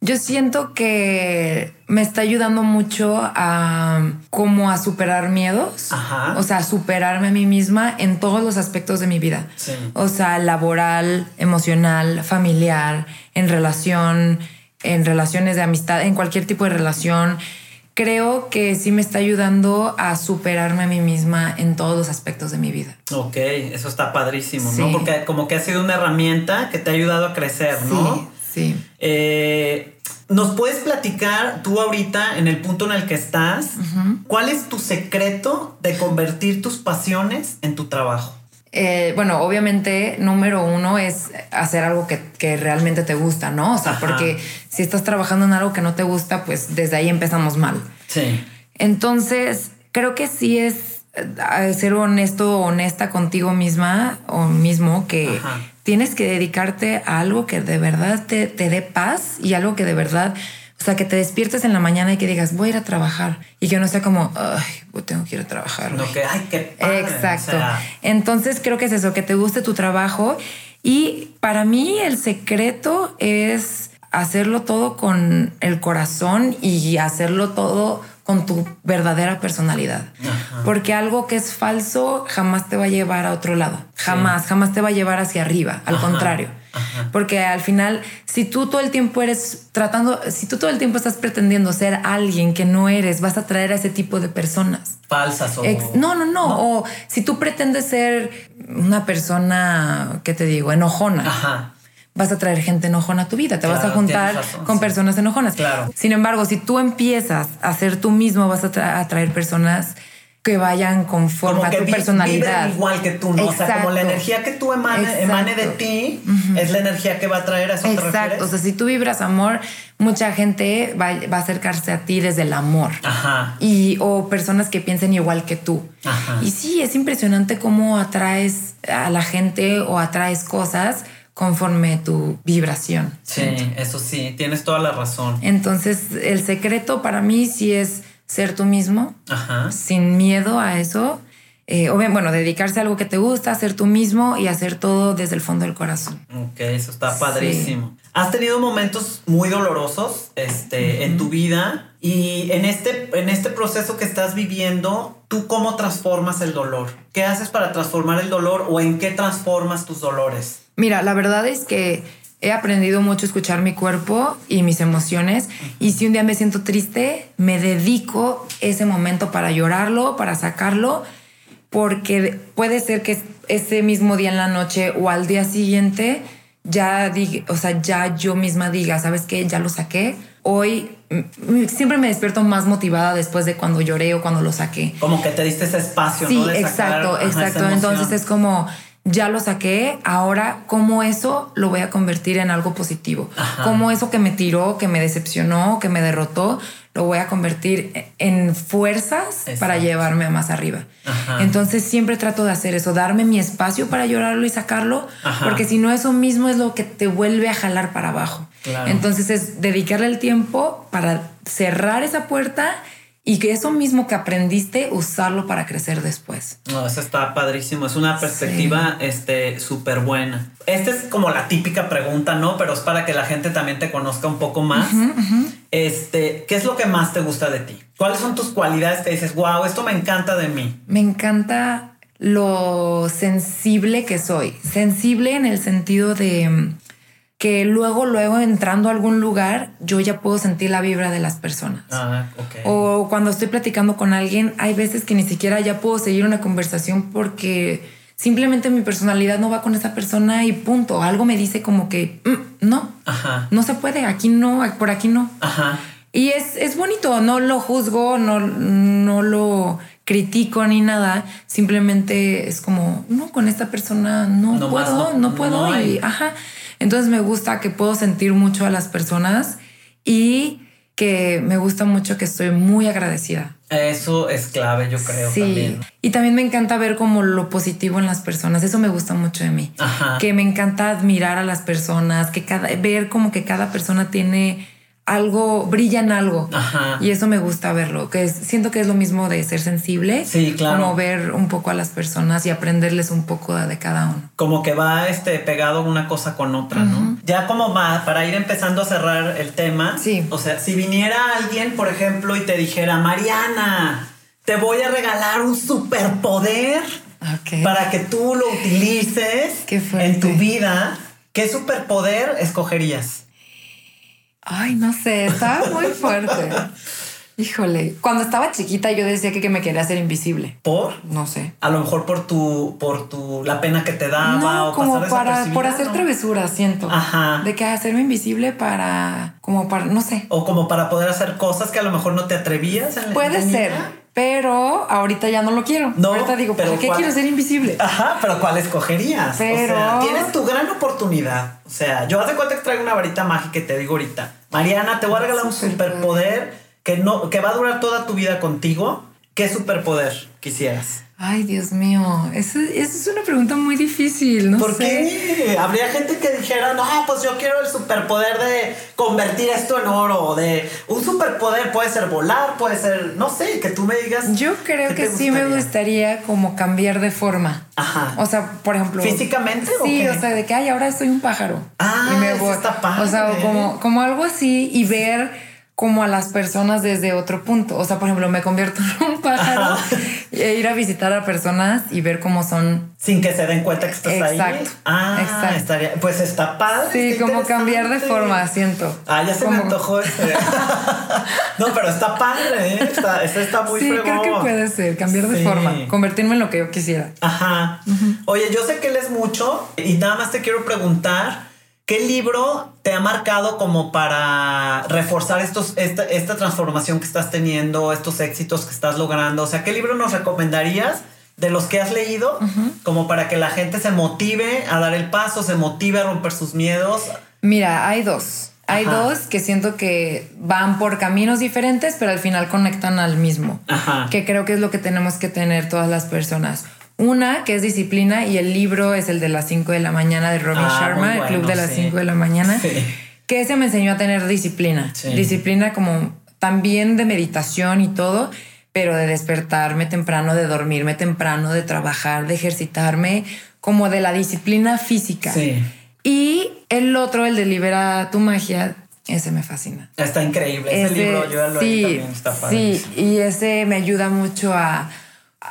Yo siento que me está ayudando mucho a como a superar miedos. Ajá. O sea, a superarme a mí misma en todos los aspectos de mi vida. Sí. O sea, laboral, emocional, familiar, en relación, en relaciones de amistad, en cualquier tipo de relación. Creo que sí me está ayudando a superarme a mí misma en todos los aspectos de mi vida. Ok, eso está padrísimo, ¿no? Sí. Porque como que ha sido una herramienta que te ha ayudado a crecer, ¿no? Sí. Eh, ¿Nos puedes platicar tú ahorita en el punto en el que estás? ¿Cuál es tu secreto de convertir tus pasiones en tu trabajo? Eh, bueno, obviamente, número uno es hacer algo que, que realmente te gusta, ¿no? O sea, Ajá. porque si estás trabajando en algo que no te gusta, pues desde ahí empezamos mal. Sí. Entonces, creo que sí es ser honesto o honesta contigo misma o mismo que Ajá. tienes que dedicarte a algo que de verdad te, te dé paz y algo que de verdad, o sea, que te despiertes en la mañana y que digas, voy a ir a trabajar y que no sea como, ay, pues tengo que ir a trabajar. No hoy". que, ay, qué padre. Exacto. O sea, Entonces creo que es eso, que te guste tu trabajo. Y para mí el secreto es hacerlo todo con el corazón y hacerlo todo con tu verdadera personalidad. Ajá. Porque algo que es falso jamás te va a llevar a otro lado. Jamás, jamás te va a llevar hacia arriba. Al Ajá. contrario. Ajá. Porque al final, si tú todo el tiempo eres tratando, si tú todo el tiempo estás pretendiendo ser alguien que no eres, vas a traer a ese tipo de personas. falsas o. Ex- no, no, no, O si tú pretendes ser una persona, ¿qué te digo? Enojona. Ajá. Vas a traer gente enojona a tu vida, te vas a juntar razón, con sí. personas enojonas. Claro. Sin embargo, si tú empiezas a ser tú mismo, vas a tra- atraer personas que vayan conforme Como a tu vi- personalidad. igual que tú, ¿no? O sea, como la energía que tú emane, de ti es la energía que va a traer a eso te Exacto. refieres? O sea, si tú vibras amor, mucha gente va, va a acercarse a ti desde el amor. Ajá. y o personas que piensen igual que tú. Ajá. Y sí, es impresionante cómo atraes a la gente o atraes cosas conforme tu vibración. Sí, eso sí, tienes toda la razón. Entonces, el secreto para mí sí es ser tú mismo, Ajá. sin miedo a eso. Eh, o bien, bueno, dedicarse a algo que te gusta, ser tú mismo y hacer todo desde el fondo del corazón. Ok, eso está Sí. padrísimo. ¿Has tenido momentos muy dolorosos este, en tu vida? Y en este, en este proceso que estás viviendo, ¿tú cómo transformas el dolor? ¿Qué haces para transformar el dolor o en qué transformas tus dolores? Mira, la verdad es que he aprendido mucho a escuchar mi cuerpo y mis emociones. Y si un día me siento triste, me dedico ese momento para llorarlo, para sacarlo, porque puede ser que ese mismo día en la noche o al día siguiente ya diga, o sea, ya yo misma diga, ¿sabes qué? Ya lo saqué. Hoy mm, siempre me despierto más motivada después de cuando lloré o cuando lo saqué. Como que te diste ese espacio, Sí, ¿no? De sacar, exacto, ajá, esa exacto. emoción. Entonces es como, ya lo saqué, ahora cómo eso lo voy a convertir en algo positivo. Ajá. Cómo eso que me tiró, que me decepcionó, que me derrotó, lo voy a convertir en fuerzas para llevarme a más arriba. Ajá. Entonces siempre trato de hacer eso, darme mi espacio para llorarlo y sacarlo, Ajá. porque si no eso mismo es lo que te vuelve a jalar para abajo. Claro. Entonces es dedicarle el tiempo para cerrar esa puerta y que eso mismo que aprendiste, usarlo para crecer después. No, eso está padrísimo. Es una perspectiva este súper buena. Esta es como la típica pregunta, ¿no? Pero es para que la gente también te conozca un poco más. Este, ¿qué es lo que más te gusta de ti? ¿Cuáles son tus cualidades que dices, wow, esto me encanta de mí? Me encanta lo sensible que soy. Sensible en el sentido de que luego, luego entrando a algún lugar, yo ya puedo sentir la vibra de las personas. Ah, ok. O cuando estoy platicando con alguien, hay veces que ni siquiera ya puedo seguir una conversación porque simplemente mi personalidad no va con esa persona y punto. Algo me dice como que "Mm, no, Ajá. no se puede, aquí no, por aquí no. Ajá. Y es, es bonito, no lo juzgo, no, no lo critico ni nada, simplemente es como, no, con esta persona no, No más, puedo, no- no, puedo. no y, ajá. Entonces me gusta que puedo sentir mucho a las personas y que me gusta mucho que estoy muy agradecida. Eso es clave, yo creo sí. también. Y también me encanta ver como lo positivo en las personas. Eso me gusta mucho de mí. Ajá. Que me encanta admirar a las personas, que cada, ver como que cada persona tiene algo, brilla en algo. Ajá. Y eso me gusta verlo, que es- siento que es lo mismo de ser sensible. Sí, claro. Como ver un poco a las personas y aprenderles un poco de cada uno. Como que va este pegado una cosa con otra, ¿no? Ya como va, para ir empezando a cerrar el tema. Sí. O sea, si viniera alguien, por ejemplo, y te dijera, Mariana, te voy a regalar un superpoder para que tú lo utilices en tu vida, ¿qué superpoder escogerías? Ay, no sé, estaba muy fuerte. Híjole, cuando estaba chiquita yo decía que, que me quería hacer invisible. ¿Por? No sé. A lo mejor por tu, por tu, la pena que te daba No, o como pasar para por hacer ¿no? travesuras, siento. Ajá. De que hacerme invisible para, como para, no sé. O como para poder hacer cosas que a lo mejor no te atrevías. en- Puede de ser. Pero ahorita ya no lo quiero. No, ahorita digo, ¿para pero qué ¿cuál? quiero ser invisible? Ajá, pero ¿cuál escogerías? Pero- O sea, tienes tu gran oportunidad. O sea, yo hace cuenta que traigo una varita mágica y te digo ahorita, Mariana, te voy a regalar un Superpoder. superpoder que no, que va a durar toda tu vida contigo ¿qué superpoder quisieras? Ay, Dios mío, esa, es una pregunta muy difícil, ¿no? ¿Por qué? Habría gente que dijera, no, pues yo quiero el superpoder de convertir esto en oro, de un superpoder puede ser volar, puede ser, no sé, que tú me digas. Yo creo que sí me gustaría como cambiar de forma. Ajá. O sea, por ejemplo. ¿Físicamente? Sí, o, sea, de que, ay, ahora soy un pájaro. Ah, y me voy. Está padre. O sea, como, como algo así y ver como a las personas desde otro punto. O sea, por ejemplo, me convierto en un pájaro e ir a visitar a personas y ver cómo son. Sin que se den cuenta que estás ahí. Exacto. Ah, exacto. Estaría, pues está padre. Sí, como cambiar de forma, siento. Ah, ya se me antojó este. *laughs* no, pero está padre, ¿eh? Está, está muy Sí, creo que puede ser, cambiar de forma, convertirme en lo que yo quisiera. Ajá. Oye, yo sé que lees mucho y nada más te quiero preguntar. ¿Qué libro te ha marcado como para reforzar estos, esta, esta, transformación que estás teniendo, estos éxitos que estás logrando? O sea, ¿qué libro nos recomendarías de los que has leído como para que la gente se motive a dar el paso, se motive a romper sus miedos? Mira, hay dos. Hay dos que siento que van por caminos diferentes, pero al final conectan al mismo. Que creo que es lo que tenemos que tener todas las personas. Una que es disciplina y el libro es el de las 5 de la mañana de Robin ah, Sharma, el club de las 5 de la mañana, que ese me enseñó a tener disciplina. Disciplina como también de meditación y todo, pero de despertarme temprano, de dormirme temprano, de trabajar, de ejercitarme, como de la disciplina física. Y el otro, el de Libera tu magia, ese me fascina. Está increíble. Ese, libro yo lo sí, también está padre. Sí, y ese me ayuda mucho a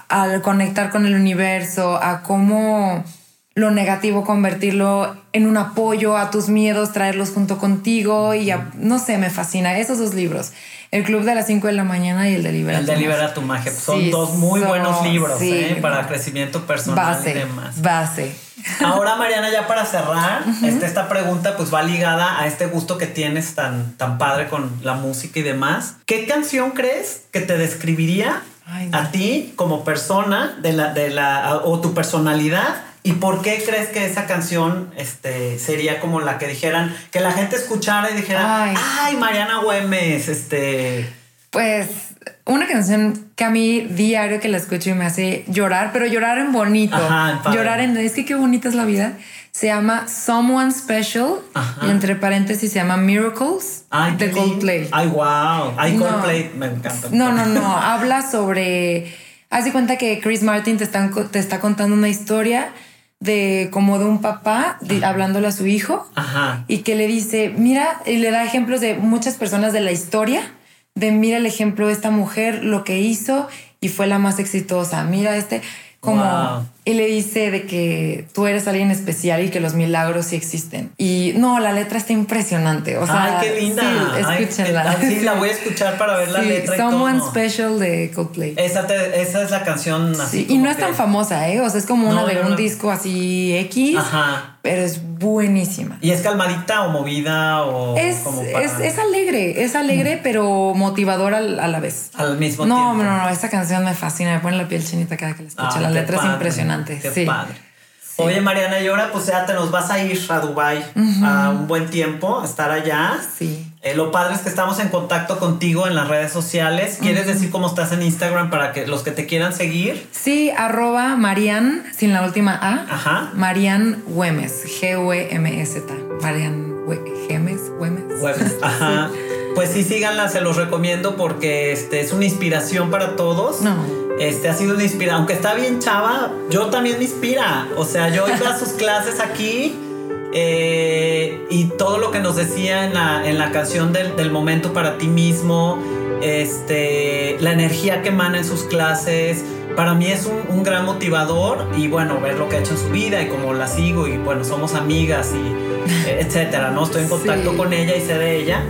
al conectar con el universo, a cómo lo negativo convertirlo en un apoyo a tus miedos, traerlos junto contigo y no sé, me fascina esos dos libros. El Club de las 5 de la mañana y el de Libera El de Libera tu magia. Son dos muy buenos libros ¿eh? para crecimiento personal base, y demás. Base. Ahora, Mariana, ya para cerrar, este, esta pregunta pues va ligada a este gusto que tienes tan, tan padre con la música y demás. ¿Qué canción crees que te describiría a ti como persona de la, de la, o tu personalidad. ¿Y por qué crees que esa canción este, sería como la que dijeran, que la gente escuchara y dijera, ay, Mariana Güemes, este... Pues una canción que a mí diario que la escucho y me hace llorar, pero llorar en bonito. llorar en, es que qué bonita es la vida se llama Someone Special y entre paréntesis se llama Miracles de Coldplay. Ay, wow. Ay, Coldplay me encanta. No, no, no. Habla sobre. Haz de cuenta que Chris Martin te, te está contando una historia de como de un papá hablándole a su hijo y que le dice, mira, y le da ejemplos de muchas personas de la historia, de mira el ejemplo de esta mujer, lo que hizo y fue la más exitosa, mira este, como y le dice de que tú eres alguien especial y que los milagros sí existen. Y no, la letra está impresionante. O sea, Ay, qué linda. Sí, escúchenla. sí, la *laughs* voy a escuchar para ver la letra. Someone Special de Coldplay. Esa, esa es la canción así. y no es tan famosa, ¿eh? O sea, es como una de un disco así X. Ajá. Pero es buenísima. ¿Y es calmadita o movida o es, como es, es, alegre, es alegre, pero motivadora a la vez. Al mismo no, tiempo. No, no, no, esta canción me fascina, me pone la piel chinita cada que la escucho. la letra es impresionante. Qué padre. Oye, Mariana, y ahora pues ya te nos vas a ir a Dubai a un buen tiempo, a estar allá. Sí. Eh, lo padre es que estamos en contacto contigo en las redes sociales. ¿Quieres decir cómo estás en Instagram para que los que te quieran seguir? Sí, arroba Marian, sin la última A. Ajá. Marian Güemes, G-U-E-M-S-T. Marian Güemes, Güemes. Güemes, *laughs* ajá. Pues sí, síganla, se los recomiendo porque este, es una inspiración para todos. No este ha sido una inspiración. Aunque está bien chava, yo también me inspira. O sea, yo iba a sus *laughs* clases aquí eh, y todo lo que nos decía en la, en la canción del, momento para ti mismo, este, la energía que emana en sus clases, para mí es un, gran motivador y bueno, ver lo que ha hecho en su vida y cómo la sigo y bueno, somos amigas y *laughs* etcétera, ¿no? Estoy en contacto con ella y sé de ella.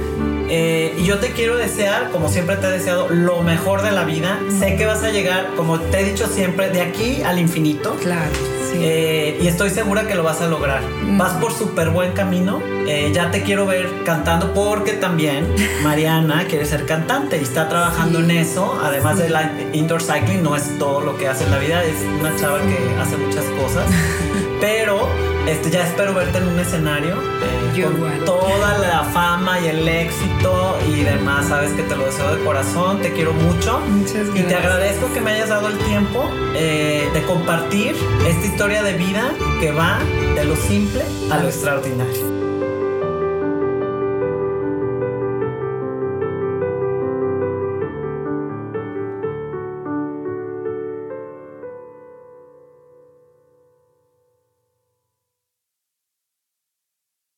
Eh, y yo te quiero desear, como siempre te he deseado, lo mejor de la vida. Sé que vas a llegar, como te he dicho siempre, de aquí al infinito. Claro. Sí. Eh, y estoy segura que lo vas a lograr. Vas por súper buen camino. Eh, ya te quiero ver cantando porque también *laughs* Mariana quiere ser cantante y está trabajando en eso. Además de la indoor cycling, no es todo lo que hace en la vida, es una chava que hace muchas cosas. *laughs* pero este, ya espero verte en un escenario eh, con toda la fama y el éxito y demás. Sabes que te lo deseo de corazón, te quiero mucho. Muchas gracias. Y te agradezco que me hayas dado el tiempo eh, de compartir esta historia de vida que va de lo simple a lo extraordinario.